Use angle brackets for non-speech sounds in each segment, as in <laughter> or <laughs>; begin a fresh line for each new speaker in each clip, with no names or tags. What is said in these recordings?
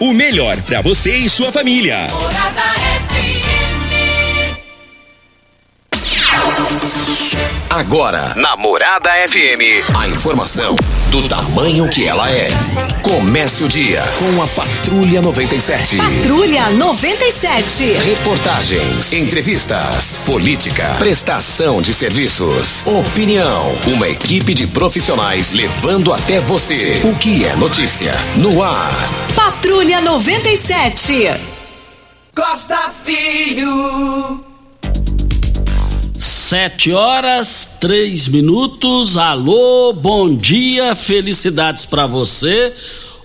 O melhor para você e sua família.
Morada
Agora, na Morada FM, a informação do tamanho que ela é. Comece o dia com a Patrulha 97.
Patrulha 97.
Reportagens, entrevistas, política, prestação de serviços, opinião. Uma equipe de profissionais levando até você o que é notícia no ar.
Patrulha 97.
Costa Filho.
Sete horas, três minutos. Alô, bom dia, felicidades para você.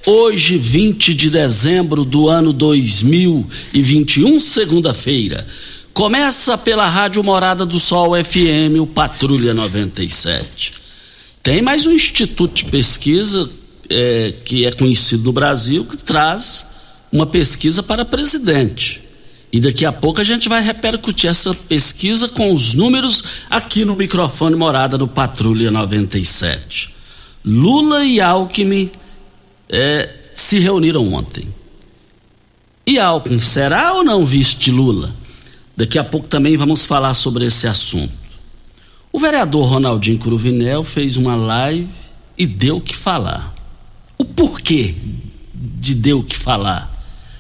Hoje, 20 de dezembro do ano 2021, segunda-feira. Começa pela Rádio Morada do Sol FM, o Patrulha 97. Tem mais um instituto de pesquisa é, que é conhecido no Brasil que traz uma pesquisa para presidente. E daqui a pouco a gente vai repercutir essa pesquisa com os números aqui no microfone morada do Patrulha 97. Lula e Alckmin é, se reuniram ontem. E Alckmin será ou não vice de Lula? Daqui a pouco também vamos falar sobre esse assunto. O vereador Ronaldinho Cruvinel fez uma live e deu o que falar. Porquê de deu que falar?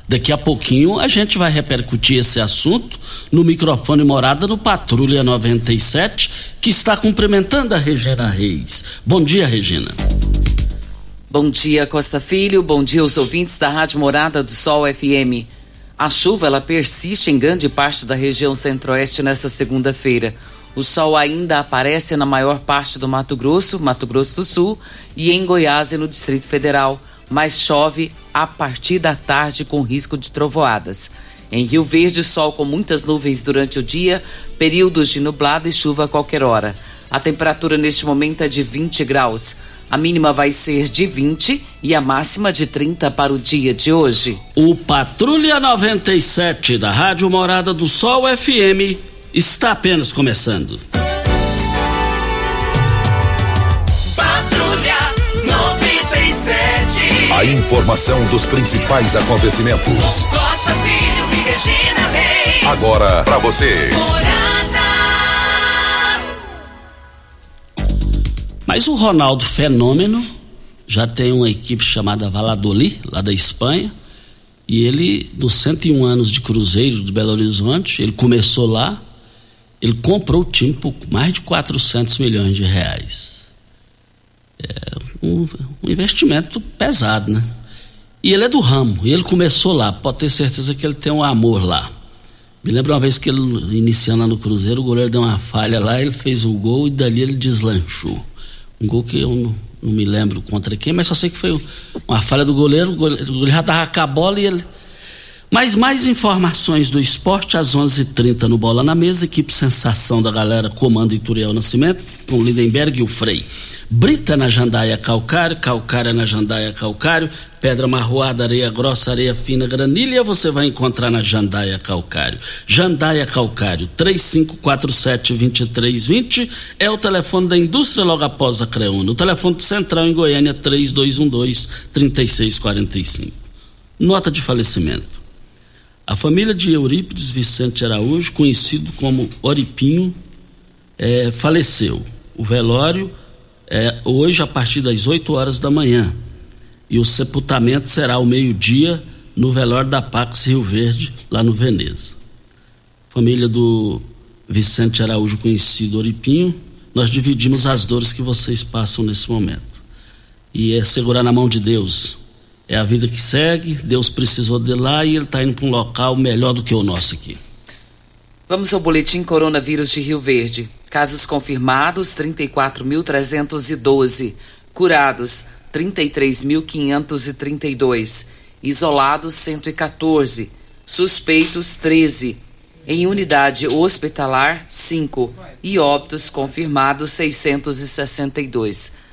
Daqui a pouquinho a gente vai repercutir esse assunto no microfone morada no Patrulha 97, que está cumprimentando a Regina Reis. Bom dia, Regina.
Bom dia, Costa Filho. Bom dia aos ouvintes da Rádio Morada do Sol FM. A chuva ela persiste em grande parte da região centro-oeste nesta segunda-feira. O sol ainda aparece na maior parte do Mato Grosso, Mato Grosso do Sul e em Goiás e no Distrito Federal, mas chove a partir da tarde com risco de trovoadas. Em Rio Verde, sol com muitas nuvens durante o dia, períodos de nublado e chuva a qualquer hora. A temperatura neste momento é de 20 graus. A mínima vai ser de 20 e a máxima de 30 para o dia de hoje.
O Patrulha 97 da Rádio Morada do Sol FM está apenas começando.
Patrulha 97.
A informação dos principais acontecimentos.
Costa Filho e Regina Reis.
Agora para você.
Mas o Ronaldo Fenômeno já tem uma equipe chamada Valladolid, lá da Espanha, e ele, nos 101 anos de Cruzeiro de Belo Horizonte, ele começou lá, ele comprou o time por mais de 400 milhões de reais. É um, um investimento pesado, né? E ele é do ramo, e ele começou lá, pode ter certeza que ele tem um amor lá. Me lembro uma vez que ele, iniciando lá no Cruzeiro, o goleiro deu uma falha lá, ele fez um gol e dali ele deslanchou. Um gol que eu não, não me lembro contra quem, mas só sei que foi uma falha do goleiro, o goleiro, o goleiro já tava com a bola e ele. Mas mais informações do esporte às 11:30 h 30 no Bola na Mesa, equipe Sensação da galera comanda Ituriel Nascimento, com Lindenberg e o Frei. Brita na jandaia calcário, calcária na jandaia calcário, pedra marroada, areia grossa, areia fina, granilha, você vai encontrar na jandaia calcário. Jandaia calcário, 3547-2320 é o telefone da indústria logo após a Creúna. O telefone central em Goiânia, 3212-3645. Nota de falecimento. A família de Eurípides Vicente Araújo, conhecido como Oripinho, é, faleceu. O velório é hoje a partir das 8 horas da manhã. E o sepultamento será ao meio-dia no velório da Pax Rio Verde, lá no Veneza. Família do Vicente Araújo, conhecido Oripinho, nós dividimos as dores que vocês passam nesse momento. E é segurar na mão de Deus. É a vida que segue, Deus precisou de lá e ele está indo para um local melhor do que o nosso aqui.
Vamos ao boletim coronavírus de Rio Verde. Casos confirmados 34.312, curados 33.532, isolados 114, suspeitos 13, em unidade hospitalar 5 e óbitos confirmados 662.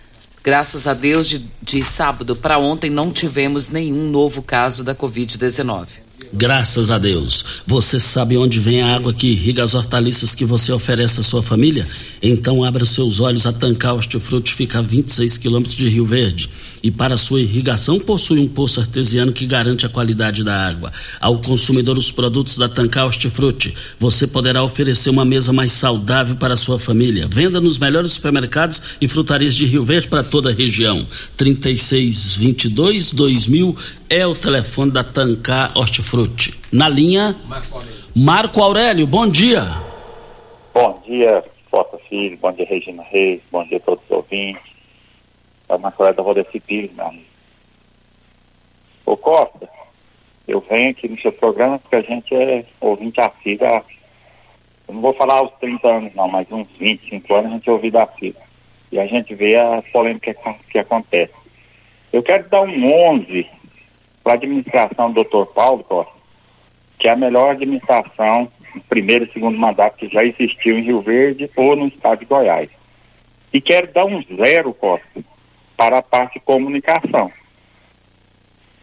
Graças a Deus, de, de sábado para ontem não tivemos nenhum novo caso da Covid-19.
Graças a Deus. Você sabe onde vem a água que irriga as hortaliças que você oferece à sua família? Então abra seus olhos. A Tancar Hortifruti fica a 26 quilômetros de Rio Verde e para sua irrigação possui um poço artesiano que garante a qualidade da água. Ao consumidor os produtos da Tancar Hortifruti, você poderá oferecer uma mesa mais saudável para a sua família. Venda nos melhores supermercados e frutarias de Rio Verde para toda a região. 3622 2000 é o telefone da Tancar Hortifruti. Na linha Marco Aurélio. Marco Aurélio, bom dia.
Bom dia, Costa Filho, bom dia Regina Reis, bom dia a todos os ouvintes a Marcolé da Roda Pires, meu amigo. Ô Costa, eu venho aqui no seu programa porque a gente é ouvinte assíduo há, eu não vou falar os 30 anos não, mas uns 25 anos a gente é ouvido assíduo. E a gente vê a polêmica que acontece. Eu quero dar um 11 para a administração do Dr. Paulo Costa, que é a melhor administração, primeiro e segundo mandato que já existiu em Rio Verde ou no estado de Goiás. E quero dar um zero, Costa, para a parte de comunicação.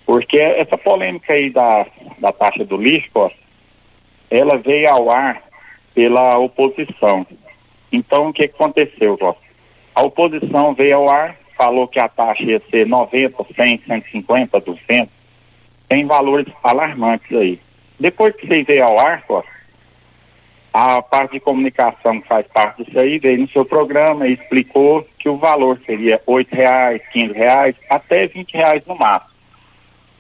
Porque essa polêmica aí da, da taxa do lixo, ela veio ao ar pela oposição. Então, o que aconteceu, Costa? A oposição veio ao ar, falou que a taxa ia ser 90, 100, 150, 200. Tem valores alarmantes aí. Depois que você veio ao ar, Costa, a parte de comunicação que faz parte disso aí veio no seu programa e explicou que o valor seria R$ reais, R$ reais, até R$ reais no máximo.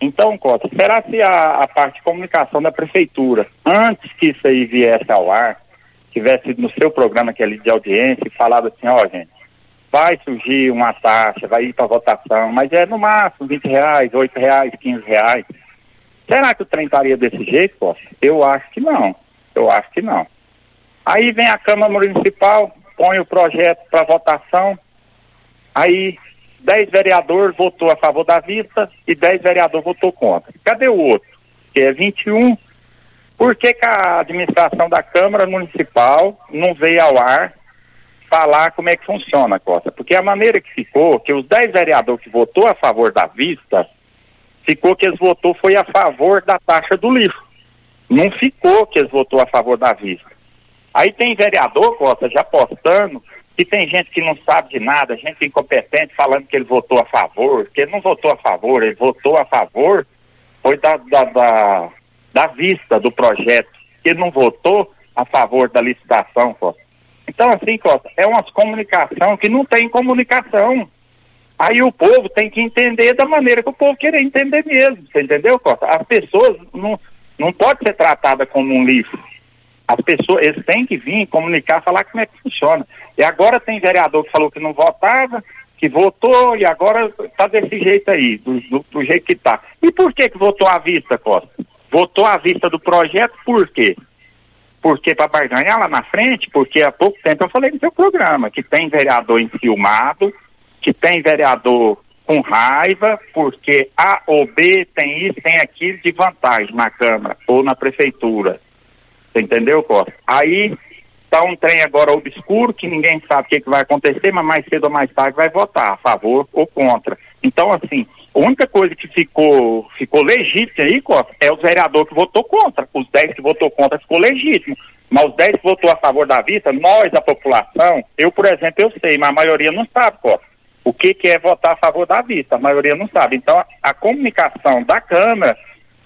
Então, Cota, será se a, a, parte de comunicação da prefeitura, antes que isso aí viesse ao ar, tivesse no seu programa que é de audiência e falado assim, ó, gente, vai surgir uma taxa, vai ir para votação, mas é no máximo 20 reais, 8 reais, 15 reais. Será que o trem estaria desse jeito, Costa? Eu acho que não. Eu acho que não. Aí vem a Câmara Municipal, põe o projeto para votação, aí 10 vereadores votou a favor da vista e 10 vereadores votou contra. Cadê o outro? Que é 21. Por que, que a administração da Câmara Municipal não veio ao ar falar como é que funciona, Costa? Porque a maneira que ficou, que os 10 vereadores que votou a favor da vista, ficou que eles votou foi a favor da taxa do lixo. Não ficou que eles votou a favor da vista. Aí tem vereador, Costa, já postando, que tem gente que não sabe de nada, gente incompetente falando que ele votou a favor, que ele não votou a favor, ele votou a favor, foi da, da, da, da vista do projeto, ele não votou a favor da licitação, Costa. Então, assim, Costa, é uma comunicação que não tem comunicação. Aí o povo tem que entender da maneira que o povo quer entender mesmo, você entendeu, Costa? As pessoas não, não podem ser tratadas como um lixo. As pessoas, eles têm que vir comunicar, falar como é que funciona. E agora tem vereador que falou que não votava, que votou e agora está desse jeito aí, do, do, do, jeito que está. E por que que votou à vista, Costa? Votou à vista do projeto por quê? Porque para barganhar lá na frente, porque há pouco tempo eu falei no seu programa, que tem vereador enciumado, que tem vereador com raiva, porque A ou B tem isso, tem aquilo de vantagem na Câmara ou na Prefeitura. Você entendeu, Costa? Aí está um trem agora obscuro que ninguém sabe o que, que vai acontecer, mas mais cedo ou mais tarde vai votar a favor ou contra. Então, assim, a única coisa que ficou, ficou legítima aí, Costa, é o vereador que votou contra. Os 10 que votou contra ficou legítimo. Mas os 10 que votou a favor da vista, nós, a população, eu, por exemplo, eu sei, mas a maioria não sabe, Costa. O que, que é votar a favor da vista? A maioria não sabe. Então, a, a comunicação da Câmara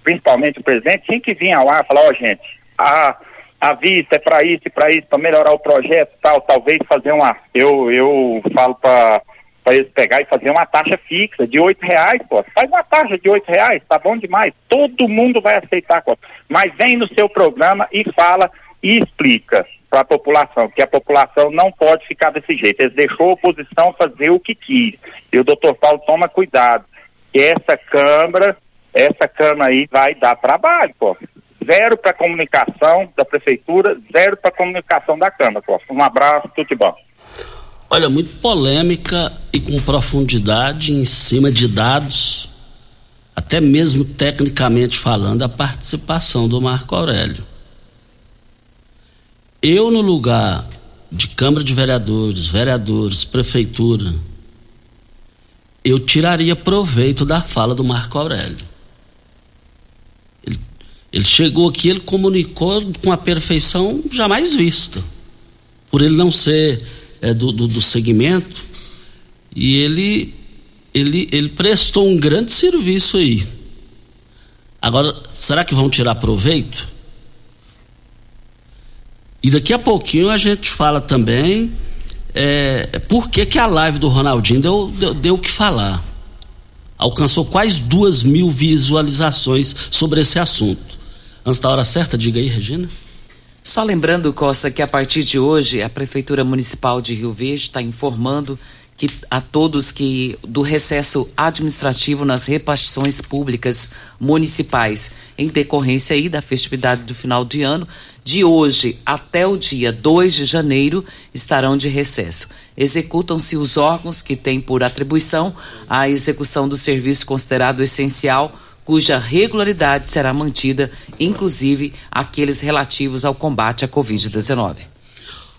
principalmente o presidente, tinha que vir ao ar e falar, ó oh, gente, a, a vista é para isso e para isso, para melhorar o projeto tal, talvez fazer uma. Eu, eu falo para para eles pegar e fazer uma taxa fixa de oito reais, pô. Faz uma taxa de oito reais, tá bom demais. Todo mundo vai aceitar, pô. Mas vem no seu programa e fala e explica para a população, que a população não pode ficar desse jeito. Eles deixou a oposição fazer o que quis. E o doutor Paulo toma cuidado. Que essa Câmara, essa Câmara aí vai dar trabalho, pô. Zero para comunicação da Prefeitura, zero para comunicação da Câmara, pô. Um abraço, tudo de bom.
Olha, muito polêmica e com profundidade em cima de dados, até mesmo tecnicamente falando, a participação do Marco Aurélio. Eu, no lugar de Câmara de Vereadores, vereadores, prefeitura, eu tiraria proveito da fala do Marco Aurélio. Ele, ele chegou aqui, ele comunicou com a perfeição jamais vista. Por ele não ser é, do, do, do segmento e ele, ele, ele prestou um grande serviço aí. Agora, será que vão tirar proveito? E daqui a pouquinho a gente fala também é, por que, que a live do Ronaldinho deu o que falar. Alcançou quase duas mil visualizações sobre esse assunto. Antes da hora certa, diga aí, Regina.
Só lembrando, Costa, que a partir de hoje a Prefeitura Municipal de Rio Verde está informando que a todos que do recesso administrativo nas repartições públicas municipais em decorrência aí da festividade do final de ano, de hoje até o dia 2 de janeiro estarão de recesso. Executam-se os órgãos que têm por atribuição a execução do serviço considerado essencial cuja regularidade será mantida, inclusive aqueles relativos ao combate à Covid-19.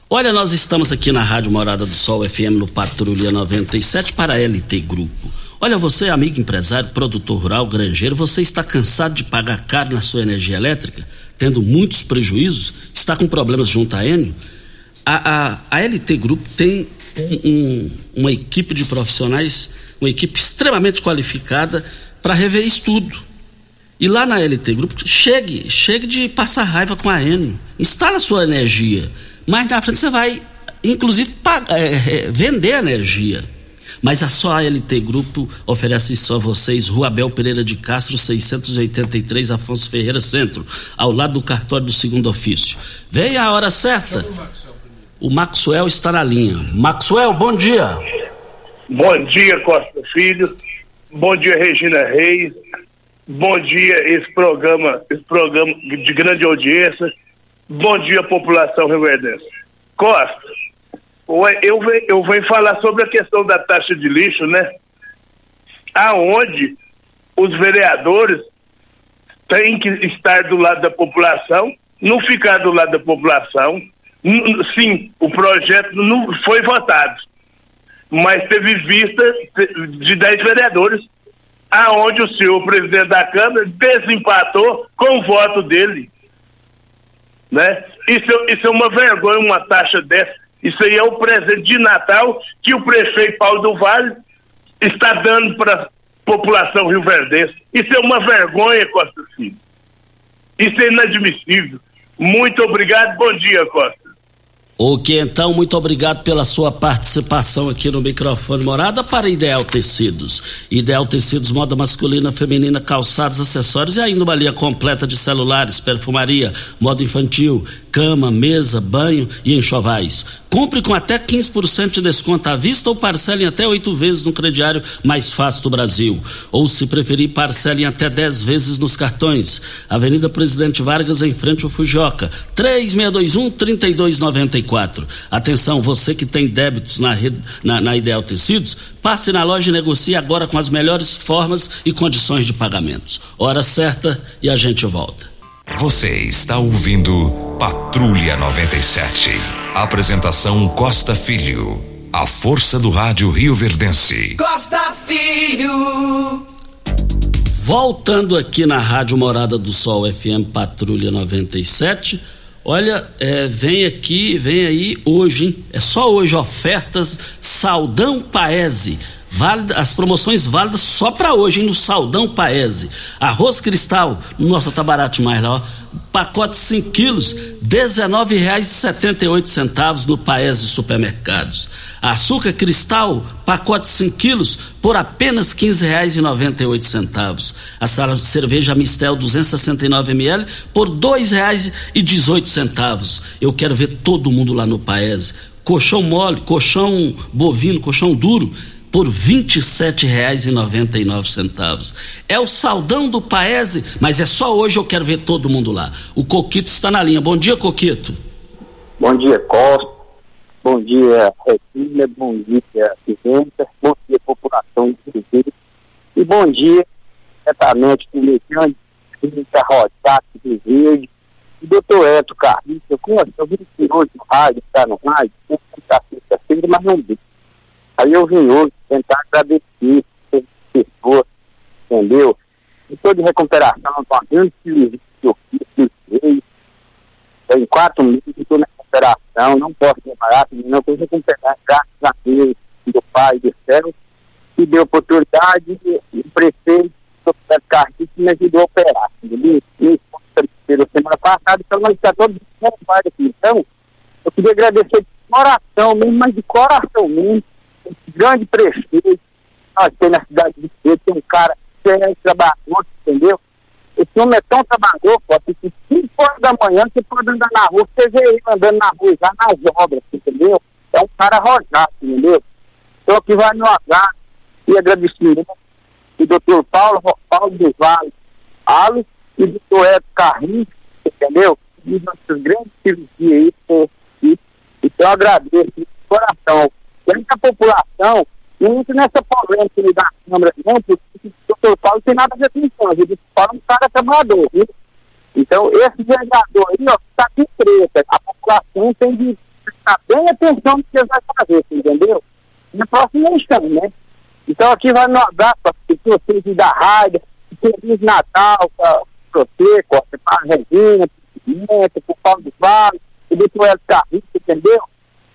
Olha, nós estamos aqui na Rádio Morada do Sol FM no Patrulha 97 para a LT Grupo. Olha, você, amigo empresário, produtor rural, granjeiro, você está cansado de pagar caro na sua energia elétrica, tendo muitos prejuízos, está com problemas junto à Enio? A, a, a LT Grupo tem um, um, uma equipe de profissionais, uma equipe extremamente qualificada para rever isso tudo. E lá na LT Grupo, chegue, chegue de passar raiva com a Enio. Instala a sua energia. Mas na frente você vai, inclusive, pagar, é, é, vender energia. Mas a só LT Grupo oferece a vocês, Rua Abel Pereira de Castro, 683, Afonso Ferreira Centro, ao lado do cartório do segundo ofício. Venha a hora certa. O Maxwell está na linha. Maxwell, bom dia.
Bom dia, Costa Filho. Bom dia, Regina Reis. Bom dia, esse programa, esse programa de grande audiência. Bom dia, população rioverdense. Costa, eu eu venho falar sobre a questão da taxa de lixo, né? Aonde os vereadores têm que estar do lado da população, não ficar do lado da população. Sim, o projeto não foi votado mas teve vista de 10 vereadores, aonde o senhor presidente da Câmara desempatou com o voto dele. Né? Isso, isso é uma vergonha, uma taxa dessa. Isso aí é o presente de Natal que o prefeito Paulo do Vale está dando para a população rio-verdense. Isso é uma vergonha, Costa Filho. Isso é inadmissível. Muito obrigado. Bom dia, Costa.
Ok, então, muito obrigado pela sua participação aqui no microfone Morada para Ideal Tecidos. Ideal Tecidos, moda masculina, feminina, calçados, acessórios e ainda uma linha completa de celulares, perfumaria, moda infantil, cama, mesa, banho e enxovais. Compre com até 15% de desconto à vista ou parcele até oito vezes no crediário mais fácil do Brasil. Ou, se preferir, parcele até 10 vezes nos cartões. Avenida Presidente Vargas, em frente ao Fujoca. 3621-3294. Atenção, você que tem débitos na, rede, na, na Ideal Tecidos, passe na loja e negocie agora com as melhores formas e condições de pagamentos. Hora certa e a gente volta.
Você está ouvindo Patrulha 97. Apresentação Costa Filho. A força do rádio Rio Verdense.
Costa Filho.
Voltando aqui na Rádio Morada do Sol FM Patrulha 97. Olha, é, vem aqui, vem aí hoje, hein? É só hoje ofertas Saldão Paese válida, as promoções válidas só para hoje, hein, no Saldão Paese. Arroz Cristal, nossa, tá barato demais lá, ó. Pacote 5 quilos, R$19,78 no Paese Supermercados. Açúcar Cristal, pacote 5 quilos, por apenas R$ 15,98. A sala de cerveja Mistel 269 ml por R$ 2,18. Eu quero ver todo mundo lá no Paese. Colchão mole, colchão bovino, colchão duro, por R$ 27,99. É o saldão do Paese, mas é só hoje eu quero ver todo mundo lá. O Coquito está na linha. Bom dia, Coquito.
Bom dia, Costa. Bom dia, Regina. Bom dia, Pimenta. Bom dia, população de Cruzeiro. E bom dia, diretamente com o Alexandre, Clínica Rosato de Verde. E doutor Eto Carlinhos, eu vi que hoje o rádio está no rádio, está sexta-feira, mas não vi. Aí eu vim hoje tentar agradecer as pessoas, entendeu? Estou de recuperação, a grande cirurgia que eu fiz, Tem quatro meses estou na recuperação, não posso trabalhar, não posso recuperar, graças a Deus, do Pai do céu, que deu oportunidade, o prefeito, o Carlos, me ajudou a operar, entendeu? Isso, semana passada, então nós está todos aqui. Então, eu queria agradecer de coração mesmo, mas de coração mesmo, grande prefeito, nós temos na cidade de Pedro, tem um cara que é trabalhador, entendeu? Esse homem é tão trabalhador, pode que 5 horas da manhã você pode andar na rua, você vê ele andando na rua, já nas obras, entendeu? É um cara arrojado, entendeu? Então aqui vai meu abraço e agradecimento do doutor Paulo, Paulo do Vale, Alo e do doutor Edson Carrinho, entendeu? E nossas grandes cirurgias aí, então eu agradeço de coração à população, não entra nessa polêmica da Câmara, não, porque o doutor Paulo tem nada a ver com isso, o doutor Paulo é um cara trabalhador, viu? Então, esse vereador aí, ó, está aqui preta, a população tem de prestar bem atenção no que ele vai fazer, entendeu? Na próxima eleição, né? Então, aqui vai no abraço para vocês da rádio, Feliz Natal para você, para a Regina, para o Paulo do Vale, o doutor Hélio Carrito, entendeu?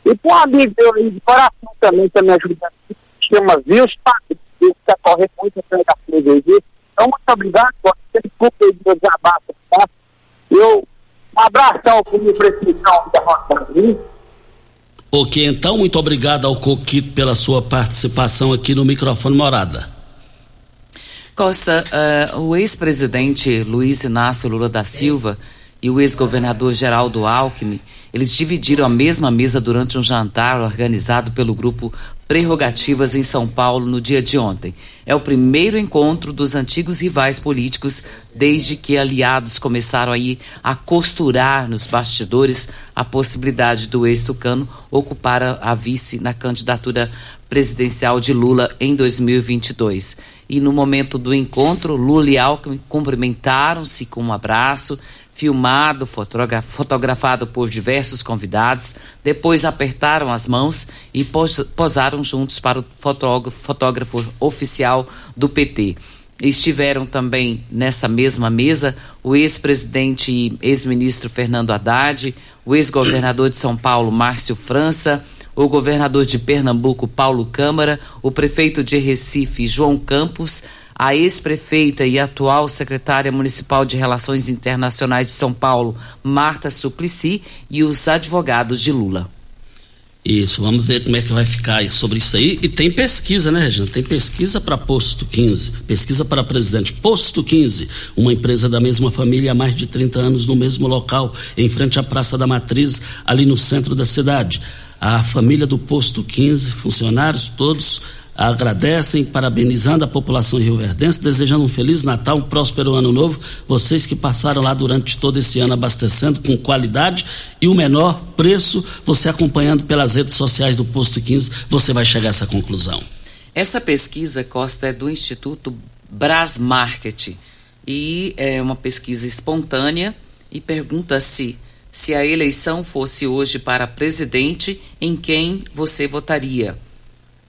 E para um amigo meu aí de coração também, está me ajudando, chama Vils Padre, que está correndo muito atrás da freguesia. Então, muito obrigado, você desculpa aí do meu desabafo, tá? Eu, um abração para o meu presidente da Rosa
Ok, então, muito obrigado ao Coquito pela sua participação aqui no microfone Morada.
Costa, uh, o ex-presidente Luiz Inácio Lula da Silva e o ex-governador Geraldo Alckmin eles dividiram a mesma mesa durante um jantar organizado pelo grupo Prerrogativas em São Paulo no dia de ontem. É o primeiro encontro dos antigos rivais políticos desde que aliados começaram aí a costurar nos bastidores a possibilidade do ex-tucano ocupar a, vice na candidatura presidencial de Lula em 2022. E no momento do encontro, Lula e Alckmin cumprimentaram-se com um abraço filmado, fotografado por diversos convidados. Depois apertaram as mãos e posaram juntos para o fotógrafo, fotógrafo oficial do PT. Estiveram também nessa mesma mesa o ex-presidente e ex-ministro Fernando Haddad, o ex-governador de São Paulo, Márcio França, o governador de Pernambuco, Paulo Câmara, o prefeito de Recife, João Campos, a ex-prefeita e atual secretária municipal de Relações Internacionais de São Paulo, Marta Suplicy, e os advogados de Lula.
Isso, vamos ver como é que vai ficar sobre isso aí. E tem pesquisa, né, Regina? Tem pesquisa para Posto 15, pesquisa para presidente. Posto 15, uma empresa da mesma família há mais de 30 anos no mesmo local, em frente à Praça da Matriz, ali no centro da cidade. A família do Posto 15, funcionários todos agradecem, parabenizando a população rioverdense, desejando um feliz Natal, um próspero ano novo. Vocês que passaram lá durante todo esse ano abastecendo com qualidade e o menor preço, você acompanhando pelas redes sociais do Posto 15, você vai chegar a essa conclusão.
Essa pesquisa, Costa, é do Instituto Brasmarket e é uma pesquisa espontânea e pergunta se se a eleição fosse hoje para presidente, em quem você votaria?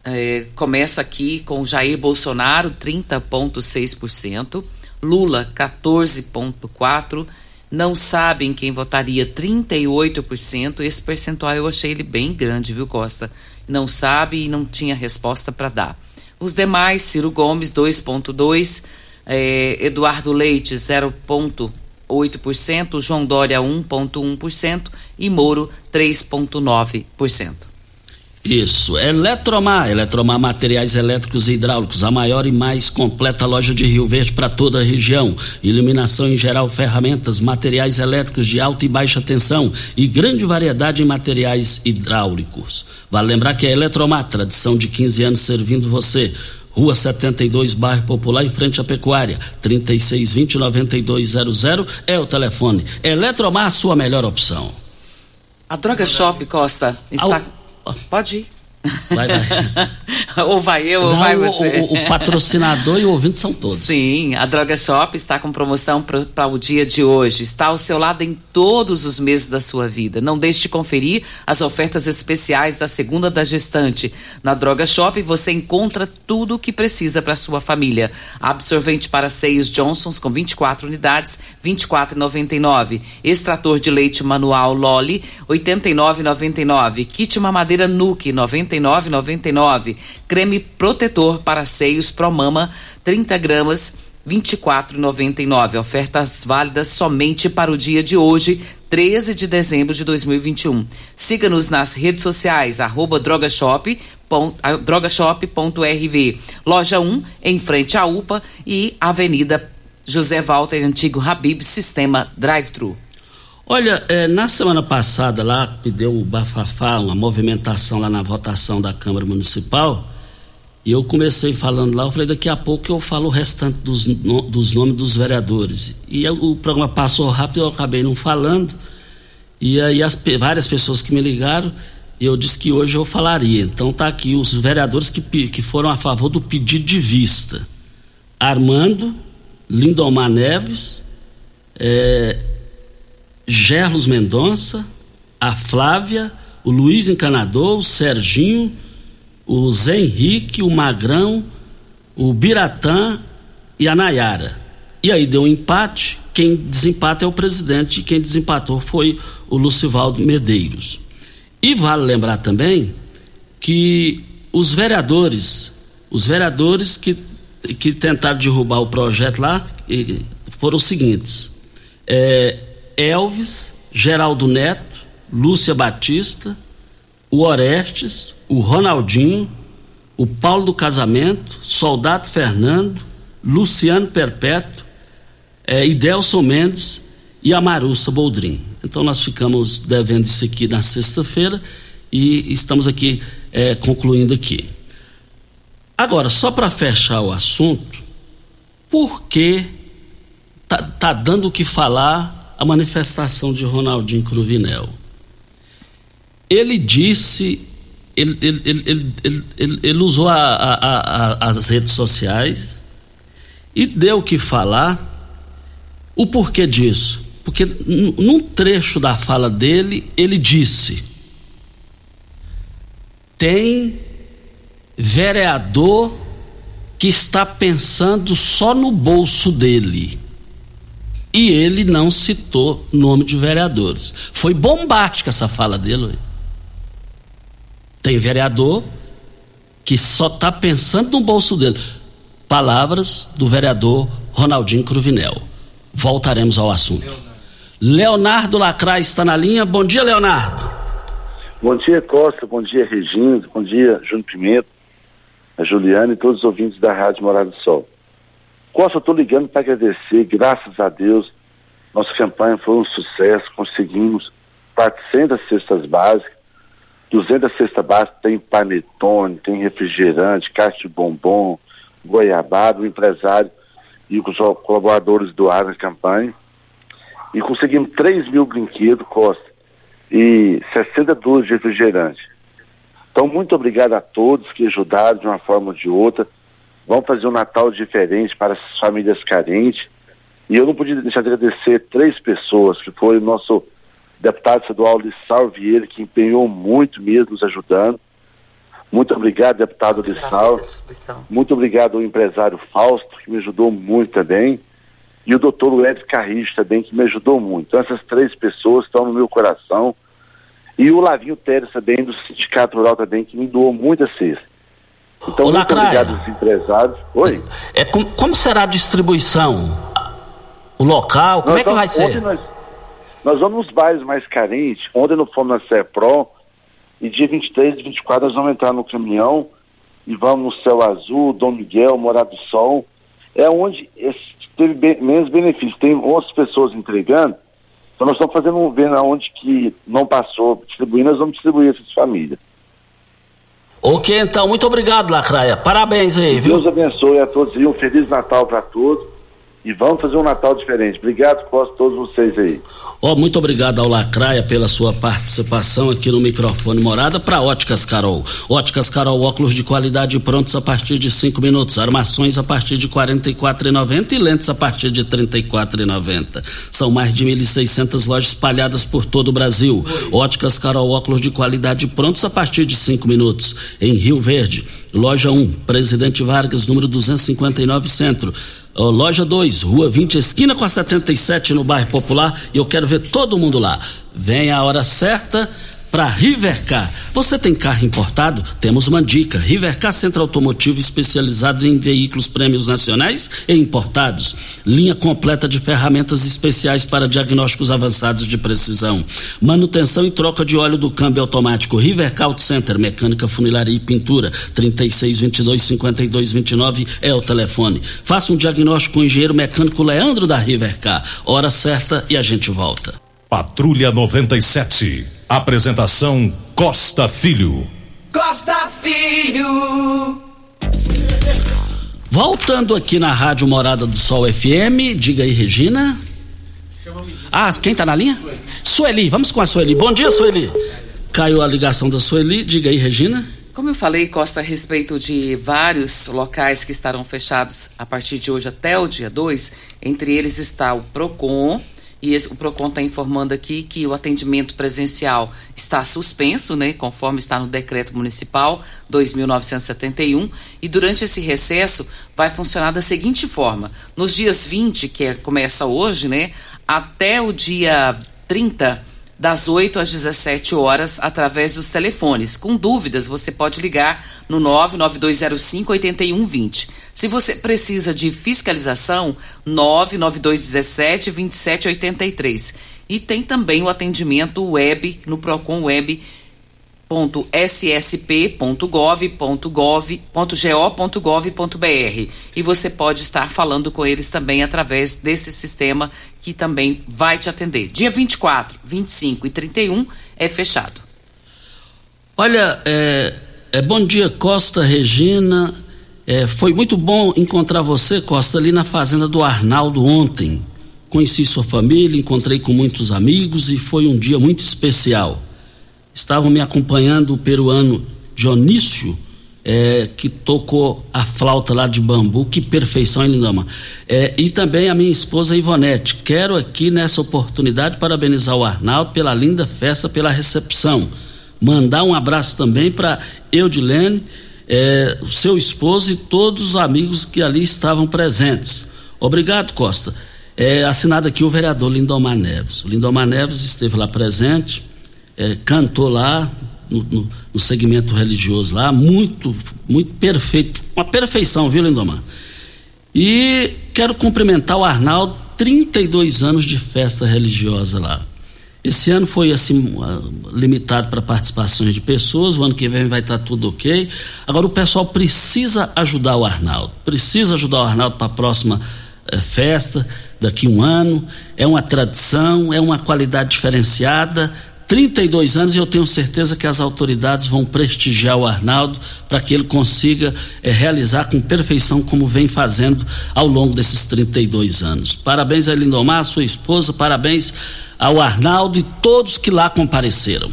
É, começa aqui com Jair Bolsonaro, 30,6%, Lula, 14,4%, não sabem quem votaria, 38%. Esse percentual eu achei ele bem grande, viu, Costa? Não sabe e não tinha resposta para dar. Os demais, Ciro Gomes 2,2%, eh, Eduardo Leite 0,8%, João Dória 1,1% e Moro 3,9%.
Isso, Eletromar, Eletromar Materiais Elétricos e Hidráulicos, a maior e mais completa loja de Rio Verde para toda a região. Iluminação em geral, ferramentas, materiais elétricos de alta e baixa tensão e grande variedade em materiais hidráulicos. Vale lembrar que a Eletromar, tradição de 15 anos servindo você. Rua 72, bairro Popular, em frente à Pecuária. 3620-9200 é o telefone. Eletromar, a sua melhor opção.
A Droga Shop Costa está. Ao Ir.
Vai, vai. <laughs>
ou vai eu, ou
Não,
vai
o-
você.
O, o patrocinador e o ouvinte são todos.
Sim, a Droga Shop está com promoção para o dia de hoje. Está ao seu lado em todos os meses da sua vida. Não deixe de conferir as ofertas especiais da segunda da gestante. Na Droga Shop você encontra tudo o que precisa para sua família. Absorvente para seios Johnsons com 24 unidades, R$ 24,99. Extrator de leite manual Loli, R$ 89,99. Kit mamadeira Nuke, R$ 99,99. Creme protetor para seios Promama, 30 gramas, R$ 24,99. Ofertas válidas somente para o dia de hoje, 13 de dezembro de 2021. Siga-nos nas redes sociais, arroba drogashop, drogashop.rv. Loja 1, em frente à UPA e Avenida José Walter, antigo Habib, Sistema Drive-Thru.
Olha, eh, na semana passada lá, que deu o bafafá, uma movimentação lá na votação da Câmara Municipal, e eu comecei falando lá, eu falei, daqui a pouco eu falo o restante dos, no- dos nomes dos vereadores. E eu- o programa passou rápido, eu acabei não falando, e aí as várias pessoas que me ligaram, eu disse que hoje eu falaria. Então tá aqui os vereadores que, que foram a favor do pedido de vista. Armando, Lindomar Neves, eh, Gerlos Mendonça, a Flávia, o Luiz Encanador, o Serginho, o Zé Henrique, o Magrão, o Biratã e a Nayara. E aí deu um empate. Quem desempata é o presidente e quem desempatou foi o Lucivaldo Medeiros. E vale lembrar também que os vereadores, os vereadores que, que tentaram derrubar o projeto lá foram os seguintes: é, Elvis, Geraldo Neto, Lúcia Batista, o Orestes, o Ronaldinho, o Paulo do Casamento, Soldado Fernando, Luciano Perpétuo, é, Idelson Mendes e a Marussa Boldrin. Então nós ficamos devendo isso aqui na sexta-feira e estamos aqui é, concluindo aqui. Agora, só para fechar o assunto, por que tá, tá dando o que falar a manifestação de Ronaldinho Cruvinel? Ele disse, ele, ele, ele, ele, usou a- a- a- as redes sociais e deu o que falar. O porquê disso? Porque num trecho da fala dele, ele disse: tem vereador que está pensando só no bolso dele. E ele não citou nome de vereadores. Foi bombástica essa fala dele. Tem vereador que só está pensando no bolso dele. Palavras do vereador Ronaldinho Cruvinel. Voltaremos ao assunto. Leonardo Lacraes está na linha. Bom dia, Leonardo.
Bom dia, Costa. Bom dia, Regina. Bom dia, Júnior Pimenta, a Juliana e todos os ouvintes da Rádio Morada do Sol. Costa, estou ligando para agradecer. Graças a Deus, nossa campanha foi um sucesso. Conseguimos 400 cestas básicas. 200 cestas básicas tem panetone, tem refrigerante, caixa de bombom, goiabada, o empresário e os colaboradores doaram a campanha. E conseguimos 3 mil brinquedos, Costa e 60 dúzias de refrigerante. Então, muito obrigado a todos que ajudaram de uma forma ou de outra. Vamos fazer um Natal diferente para as famílias carentes. E eu não podia deixar de agradecer três pessoas, que foi o nosso deputado estadual Lissau Vieira, que empenhou muito mesmo nos ajudando. Muito obrigado, deputado Lissau. Muito obrigado ao empresário Fausto, que me ajudou muito também. E o doutor Lued Carrijo também, que me ajudou muito. Então, essas três pessoas estão no meu coração. E o Lavinho Teres também, do Sindicato Rural também, que me doou muita cesta. Então,
Ô,
muito obrigado empresários. Oi.
É, com- como será a distribuição? O local? Como
Nós
é que vai
vamos-
ser?
ontem Nós, nós vamos nos bairros mais carentes. Ontem nós fomos na CEPROM e dia 23 e 24 nós vamos entrar no caminhão e vamos no Céu Azul, Dom Miguel, Morado do Sol. É onde teve be- menos benefício. Tem 11 pessoas entregando. Então nós estamos fazendo um vendo aonde que não passou distribuindo, nós vamos distribuir essas famílias.
Ok, então, muito obrigado, Lacraia. Parabéns aí, viu?
Deus abençoe a todos e um Feliz Natal para todos. E vamos fazer um Natal diferente. Obrigado, Costa, todos vocês aí.
Ó, muito obrigado ao Lacraia pela sua participação aqui no microfone morada para Óticas Carol. Óticas Carol, óculos de qualidade prontos a partir de cinco minutos, armações a partir de quarenta e e lentes a partir de trinta e São mais de 1.600 lojas espalhadas por todo o Brasil. Óticas Carol, óculos de qualidade prontos a partir de cinco minutos. Em Rio Verde, loja 1, Presidente Vargas, número 259 Centro. Loja 2, Rua 20, esquina com a 77 no bairro Popular. E eu quero ver todo mundo lá. Vem a hora certa para Rivercar. Você tem carro importado? Temos uma dica. Rivercar Centro Automotivo especializado em veículos prêmios nacionais e importados. Linha completa de ferramentas especiais para diagnósticos avançados de precisão. Manutenção e troca de óleo do câmbio automático. Rivercar Auto Center, mecânica, funilaria e pintura. 3622 5229 é o telefone. Faça um diagnóstico com o engenheiro mecânico Leandro da Rivercar. Hora certa e a gente volta.
Patrulha 97. Apresentação Costa Filho.
Costa Filho.
Voltando aqui na Rádio Morada do Sol FM, diga aí, Regina. Ah, quem tá na linha? Sueli, vamos com a Sueli. Bom dia, Sueli. Caiu a ligação da Sueli, diga aí, Regina.
Como eu falei, Costa, a respeito de vários locais que estarão fechados a partir de hoje até o dia 2, entre eles está o PROCON, e esse- o PROCON está informando aqui que o atendimento presencial está suspenso, né, conforme está no decreto municipal 2971, e durante esse recesso vai funcionar da seguinte forma: nos dias 20, que é- começa hoje, né, até o dia 30, das 8 às 17 horas, através dos telefones. Com dúvidas, você pode ligar no 99205 8120. Se você precisa de fiscalização, 99217 2783. E tem também o atendimento web no Procon Web ssp.gov.gov.go.gov.br e você pode estar falando com eles também através desse sistema que também vai te atender. Dia 24, 25 e 31 é fechado.
Olha, é, é, bom dia, Costa Regina. É, foi muito bom encontrar você, Costa, ali na fazenda do Arnaldo ontem. Conheci sua família, encontrei com muitos amigos e foi um dia muito especial. Estavam me acompanhando o peruano Dionísio, é, que tocou a flauta lá de bambu, que perfeição, hein, Lindama? É, e também a minha esposa Ivonete. Quero aqui nessa oportunidade parabenizar o Arnaldo pela linda festa, pela recepção. Mandar um abraço também para Eudilene, é, seu esposo e todos os amigos que ali estavam presentes. Obrigado, Costa. É, assinado aqui o vereador Lindomar Neves. O Lindomar Neves esteve lá presente, é, cantou lá no, no- no segmento religioso lá, muito, muito perfeito, uma perfeição, viu, Lindomar? E quero cumprimentar o Arnaldo, 32 anos de festa religiosa lá. Esse ano foi assim ah, limitado para participações de pessoas, o ano que vem vai estar tudo ok. Agora o pessoal precisa ajudar o Arnaldo, precisa ajudar o Arnaldo para a próxima eh, festa, daqui um ano. É uma tradição, é uma qualidade diferenciada. 32 anos e eu tenho certeza que as autoridades vão prestigiar o Arnaldo para que ele consiga eh, realizar com perfeição como vem fazendo ao longo desses 32 anos. Parabéns a Lindomar, sua esposa, parabéns ao Arnaldo e todos que lá compareceram.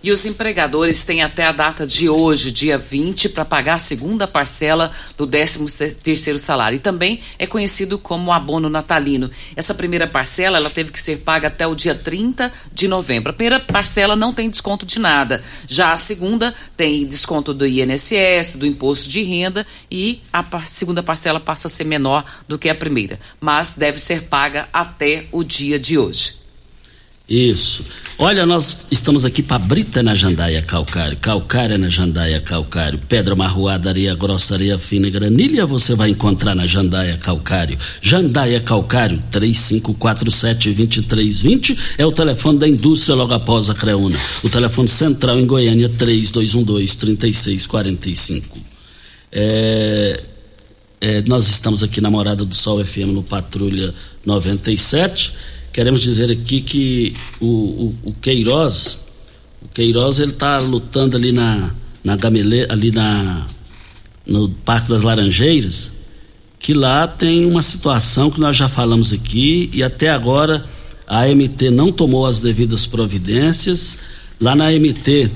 E os empregadores têm até a data de hoje, dia 20, para pagar a segunda parcela do 13 terceiro salário. E também é conhecido como abono natalino. Essa primeira parcela ela teve que ser paga até o dia 30 de novembro. A primeira parcela não tem desconto de nada. Já a segunda tem desconto do INSS, do imposto de renda e a segunda parcela passa a ser menor do que a primeira, mas deve ser paga até o dia de hoje.
Isso. Olha, nós estamos aqui para Brita na Jandaia Calcário, Calcária na Jandaia Calcário, Pedra Marroada, Areia Grossa, Areia Fina, Granilha você vai encontrar na Jandaia Calcário. Jandaia Calcário, 3547-2320 é o telefone da indústria logo após a Creuna. O telefone central em Goiânia, 3212-3645. É, é, nós estamos aqui na Morada do Sol FM no Patrulha 97 queremos dizer aqui que o, o, o Queiroz, o Queiroz ele está lutando ali na, na Gamele, ali na no Parque das Laranjeiras, que lá tem uma situação que nós já falamos aqui e até agora a AMT não tomou as devidas providências. Lá na AMT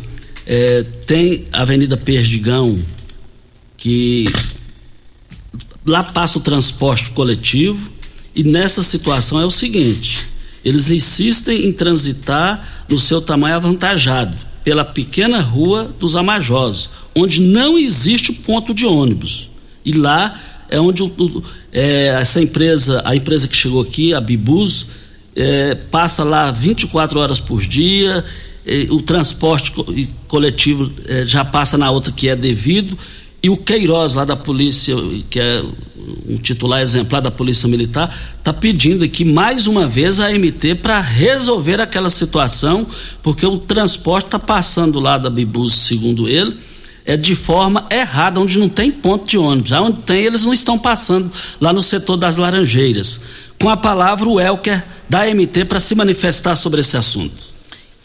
é, tem a Avenida Perdigão, que lá passa o transporte coletivo, e nessa situação é o seguinte: eles insistem em transitar no seu tamanho avantajado, pela pequena rua dos Amajosos, onde não existe ponto de ônibus. E lá é onde o, é, essa empresa, a empresa que chegou aqui, a Bibus, é, passa lá 24 horas por dia, o transporte coletivo é, já passa na outra que é devido, e o Queiroz, lá da polícia, que é um titular exemplar da Polícia Militar, está pedindo aqui mais uma vez a MT para resolver aquela situação, porque o transporte está passando lá da Bibus, segundo ele, é de forma errada, onde não tem ponto de ônibus. Onde tem, eles não estão passando lá no setor das Laranjeiras. Com a palavra, o Elker da MT para se manifestar sobre esse assunto.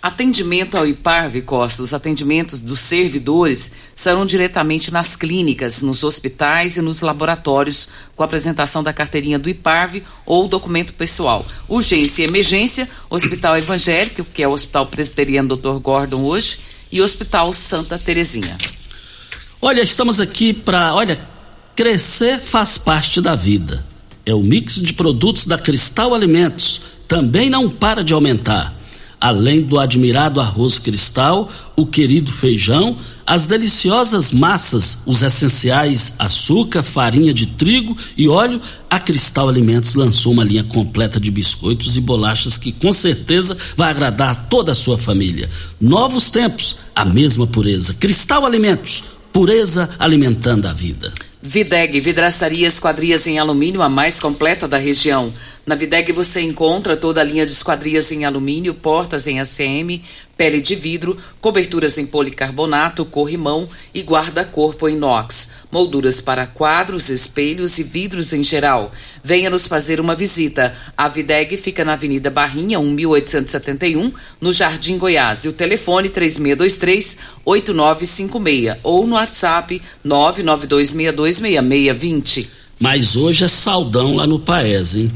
Atendimento ao IPARV, Costa, os atendimentos dos servidores serão diretamente nas clínicas, nos hospitais e nos laboratórios, com apresentação da carteirinha do IPARV ou documento pessoal. Urgência e emergência, Hospital Evangélico, que é o Hospital Presbiteriano Dr. Gordon hoje, e Hospital Santa Terezinha.
Olha, estamos aqui para, olha, crescer faz parte da vida. É o mix de produtos da Cristal Alimentos, também não para de aumentar além do admirado arroz cristal, o querido feijão, as deliciosas massas, os essenciais açúcar, farinha de trigo e óleo, a Cristal Alimentos lançou uma linha completa de biscoitos e bolachas que com certeza vai agradar toda a sua família. Novos tempos, a mesma pureza. Cristal Alimentos, pureza alimentando a vida.
Videg, vidraçaria esquadrias em alumínio, a mais completa da região. Na Videg você encontra toda a linha de esquadrias em alumínio, portas em ACM, pele de vidro, coberturas em policarbonato, corrimão e guarda-corpo em inox, molduras para quadros, espelhos e vidros em geral. Venha nos fazer uma visita. A Videg fica na Avenida Barrinha, 1871, no Jardim Goiás. E o telefone 3623-8956 ou no WhatsApp 992626620.
Mas hoje é saldão lá no Paes, hein?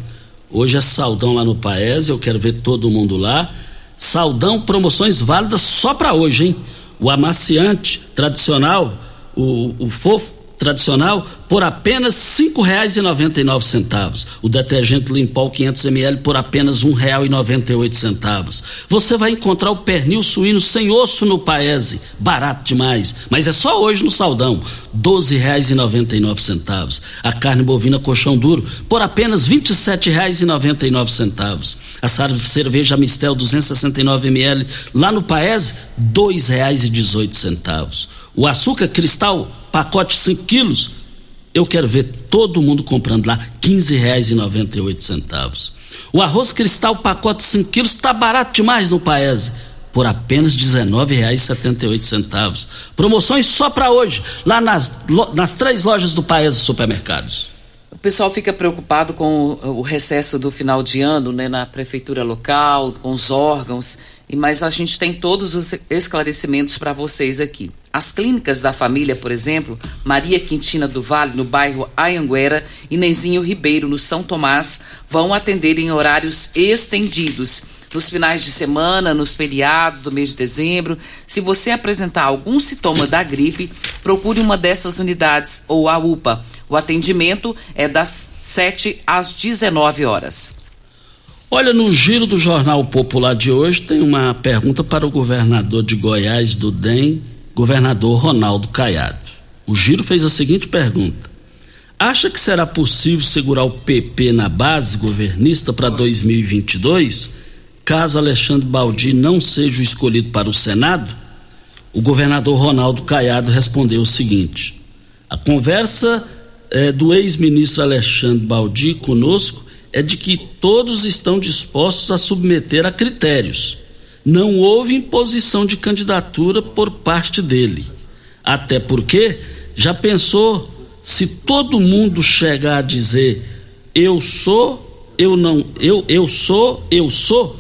Hoje é saldão lá no Paese, eu quero ver todo mundo lá. Saldão, promoções válidas só para hoje, hein? O amaciante tradicional, o, o fofo tradicional, por apenas nove centavos. O detergente Limpol 500 ml por apenas oito centavos. Você vai encontrar o pernil suíno sem osso no Paese, barato demais, mas é só hoje no Saldão, nove centavos. A carne bovina colchão duro por apenas nove centavos. A cerveja Mistel 269 ml lá no Paese, dezoito centavos. O açúcar cristal pacote 5 quilos, eu quero ver todo mundo comprando lá oito centavos. O arroz cristal pacote 5 quilos está barato demais no Paese, por apenas oito centavos. Promoções só para hoje, lá nas, nas três lojas do Paese Supermercados.
O pessoal fica preocupado com o recesso do final de ano, né, na prefeitura local, com os órgãos, mas a gente tem todos os esclarecimentos para vocês aqui. As clínicas da família, por exemplo, Maria Quintina do Vale, no bairro Ayanguera, e Nezinho Ribeiro, no São Tomás, vão atender em horários estendidos. Nos finais de semana, nos feriados do mês de dezembro, se você apresentar algum sintoma da gripe, procure uma dessas unidades ou a UPA. O atendimento é das 7 às 19 horas.
Olha, no giro do Jornal Popular de hoje tem uma pergunta para o governador de Goiás, do DEM, governador Ronaldo Caiado. O Giro fez a seguinte pergunta: Acha que será possível segurar o PP na base governista para 2022? caso Alexandre Baldi não seja escolhido para o Senado, o governador Ronaldo Caiado respondeu o seguinte: a conversa é, do ex-ministro Alexandre Baldi conosco é de que todos estão dispostos a submeter a critérios. Não houve imposição de candidatura por parte dele. Até porque já pensou se todo mundo chegar a dizer eu sou, eu não, eu eu sou, eu sou,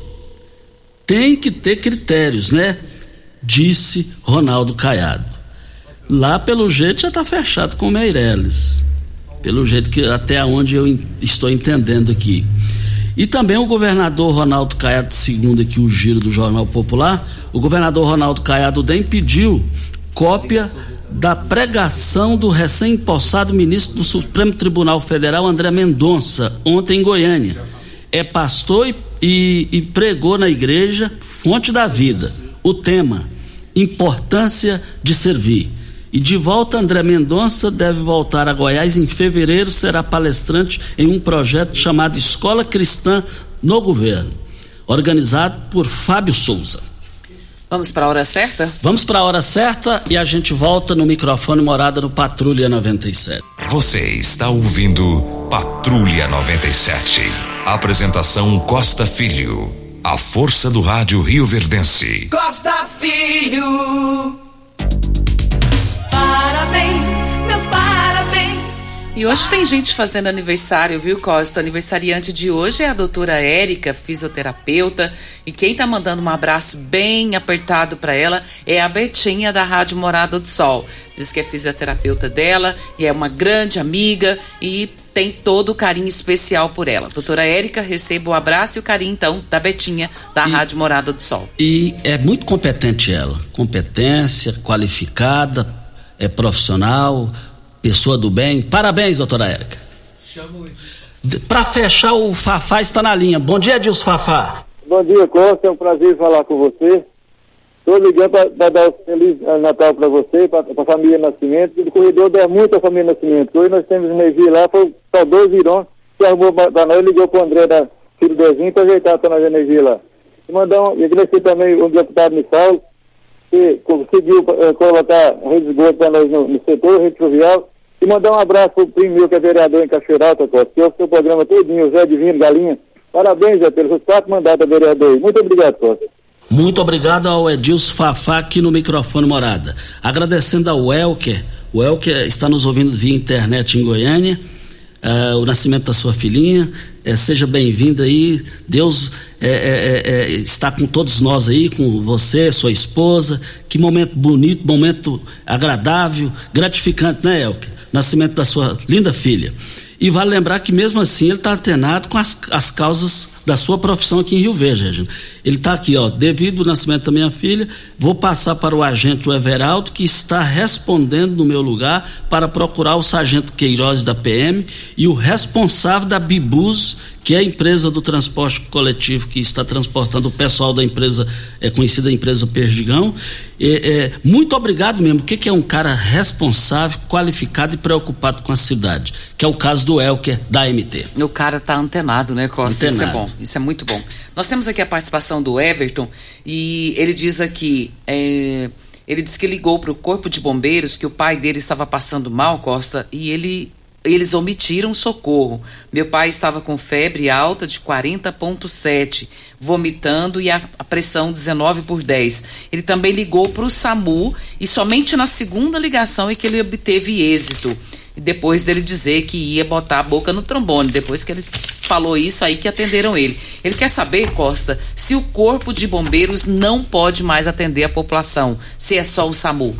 tem que ter critérios, né? Disse Ronaldo Caiado. Lá pelo jeito já está fechado com Meirelles. Pelo jeito que até onde eu estou entendendo aqui. E também o governador Ronaldo Caiado, segundo aqui o giro do Jornal Popular, o governador Ronaldo Caiado DEM pediu cópia da pregação do recém-impossado ministro do Supremo Tribunal Federal, André Mendonça, ontem em Goiânia. É pastor e, e, e pregou na igreja Fonte da Vida. O tema: Importância de Servir. E de volta, André Mendonça deve voltar a Goiás em fevereiro, será palestrante em um projeto chamado Escola Cristã no Governo, organizado por Fábio Souza.
Vamos para a hora certa?
Vamos para a hora certa e a gente volta no microfone morada no Patrulha 97.
Você está ouvindo Patrulha 97. Apresentação Costa Filho. A força do rádio Rio Verdense.
Costa Filho. Parabéns, meus parabéns.
E hoje tem gente fazendo aniversário, viu, Costa? Aniversariante de hoje é a doutora Érica, fisioterapeuta. E quem tá mandando um abraço bem apertado para ela é a Betinha da Rádio Morada do Sol. Diz que é fisioterapeuta dela e é uma grande amiga e tem todo o carinho especial por ela. Doutora Érica, receba o abraço e o carinho, então, da Betinha, da
E-
Rádio Morada do Sol.
E é muito competente ela. Competência, qualificada, é profissional, pessoa do bem. Parabéns, doutora Érica. Para fechar, o Fafá está na linha. Bom dia, Edilson Fafá.
Bom dia, Costa. É um prazer falar com você. Estou ligando para dar um Feliz Natal para você, para a família Nascimento. O corredor der muito à família Nascimento. Hoje nós temos energia lá, foi só dois irmãos que arrumou para nós, ligou para o André da Filho Dezinho para ajeitar a energia lá. E mandar um, e agradecer também o deputado Missal, que conseguiu eh, colocar rede de esgoto para nós no, no setor, rede fluvial. E mandar um abraço para o primo que é vereador em Cachoeirata, Costa, que ouve o seu programa todinho, o Zé Divino Galinha. Parabéns, Zé, pelos quatro mandatos vereador. Muito obrigado, Costa.
Muito obrigado ao Edilson Fafá aqui no microfone morada. Agradecendo ao Elker. O Elker está nos ouvindo via internet em Goiânia. Eh, o nascimento da sua filhinha. Eh, seja bem-vindo aí. Deus eh, eh, eh, eh, está com todos nós aí, com você, sua esposa. Que momento bonito, momento agradável, gratificante, né, Elker? Nascimento da sua linda filha. E vale lembrar que mesmo assim ele está antenado com as, as causas da sua profissão aqui em Rio Verde, Regina. Ele está aqui, ó, devido ao nascimento da minha filha, vou passar para o agente Everaldo, que está respondendo no meu lugar para procurar o sargento Queiroz da PM e o responsável da Bibus, que é a empresa do transporte coletivo que está transportando o pessoal da empresa, é conhecida empresa Perdigão. É, é, muito obrigado mesmo. O que, que é um cara responsável, qualificado e preocupado com a cidade? Que é o caso do Elker da MT.
O cara tá antenado, né, Costa? Isso é
Antenado.
bom, isso é muito bom. Nós temos aqui a participação do Everton e ele diz aqui, é, ele diz que ligou para o corpo de bombeiros que o pai dele estava passando mal, Costa, e ele eles omitiram socorro. Meu pai estava com febre alta de 40.7, vomitando e a, a pressão 19 por 10. Ele também ligou para o SAMU e somente na segunda ligação é que ele obteve êxito. E depois dele dizer que ia botar a boca no trombone, depois que ele falou isso aí que atenderam ele. Ele quer saber, Costa, se o corpo de bombeiros não pode mais atender a população, se é só o SAMU.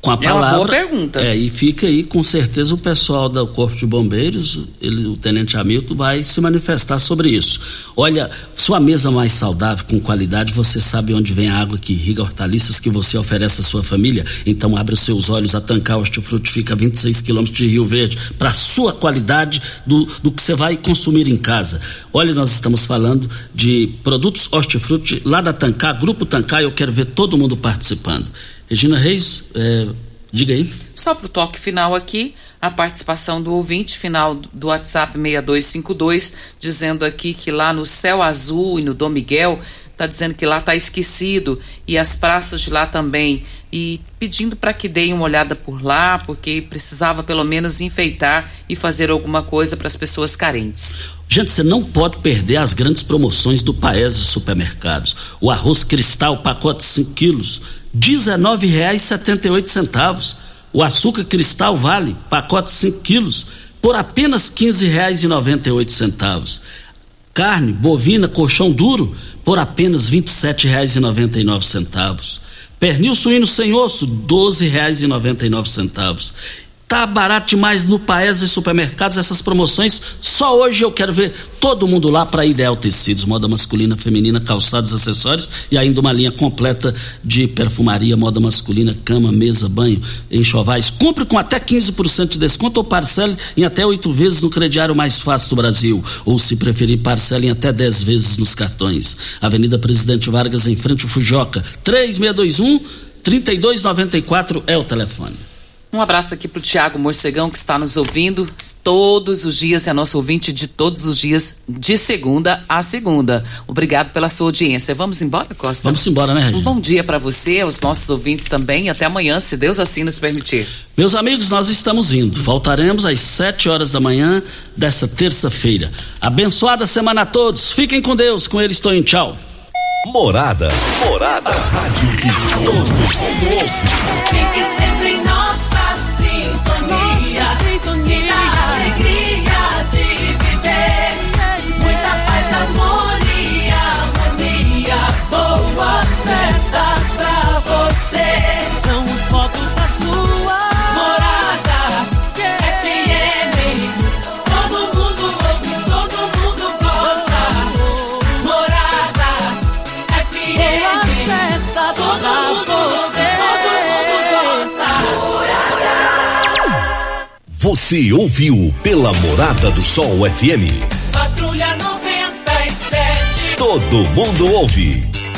Com a
É uma
palavra.
boa pergunta.
É, e fica aí, com certeza, o pessoal do Corpo de Bombeiros, ele, o Tenente Hamilton, vai se manifestar sobre isso. Olha, sua mesa mais saudável, com qualidade, você sabe onde vem a água que irriga hortaliças que você oferece à sua família? Então abre os seus olhos, a Tancar Hortifruti fica a 26 quilômetros de Rio Verde, para sua qualidade do, do que você vai consumir em casa. Olha, nós estamos falando de produtos hortifruti lá da Tancar, Grupo Tancar, eu quero ver todo mundo participando. Regina Reis, é, diga aí.
Só para o toque final aqui, a participação do ouvinte final do WhatsApp 6252, dizendo aqui que lá no Céu Azul e no Dom Miguel, está dizendo que lá está esquecido e as praças de lá também. E pedindo para que deem uma olhada por lá, porque precisava pelo menos enfeitar e fazer alguma coisa para as pessoas carentes.
Gente, você não pode perder as grandes promoções do Paese Supermercados. O arroz cristal, pacote 5 quilos, R$ 19,78. O açúcar cristal vale, pacote 5 quilos, por apenas R$ 15,98. Carne bovina colchão duro, por apenas R$ 27,99. Pernil suíno sem osso, R$ 12,99. Tá barato demais no Paes e supermercados essas promoções. Só hoje eu quero ver todo mundo lá para Ideal Tecidos, moda masculina, feminina, calçados, acessórios e ainda uma linha completa de perfumaria, moda masculina, cama, mesa, banho, enxovais. Compre com até 15% de desconto ou parcele em até oito vezes no crediário mais fácil do Brasil. Ou se preferir, parcele em até 10 vezes nos cartões. Avenida Presidente Vargas, em frente ao Fujoca. 3621 3294 é o telefone.
Um abraço aqui pro Tiago Morcegão que está nos ouvindo todos os dias, é nosso ouvinte de todos os dias, de segunda a segunda. Obrigado pela sua audiência. Vamos embora, Costa?
Vamos embora, né, Regina?
Um bom dia para você, aos nossos ouvintes também, e até amanhã, se Deus assim nos permitir.
Meus amigos, nós estamos indo. Voltaremos às 7 horas da manhã dessa terça-feira. Abençoada semana a todos. Fiquem com Deus. Com ele estou em tchau.
Morada.
Morada. Rádio que todo mundo ouve. Fique sempre em nossa sintonia. Sinta a alegria de viver. Muita paz, harmonia,
Você ouviu pela Morada do Sol FM.
Patrulha 97.
Todo mundo ouve.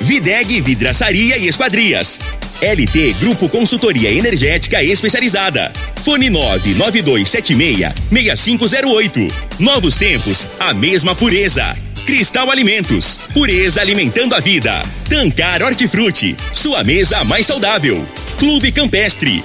Videg Vidraçaria e Esquadrias. LT Grupo Consultoria Energética Especializada. Fone 99276-6508. Novos tempos, a mesma pureza. Cristal Alimentos, pureza alimentando a vida. Tancar Hortifruti, sua mesa mais saudável. Clube Campestre,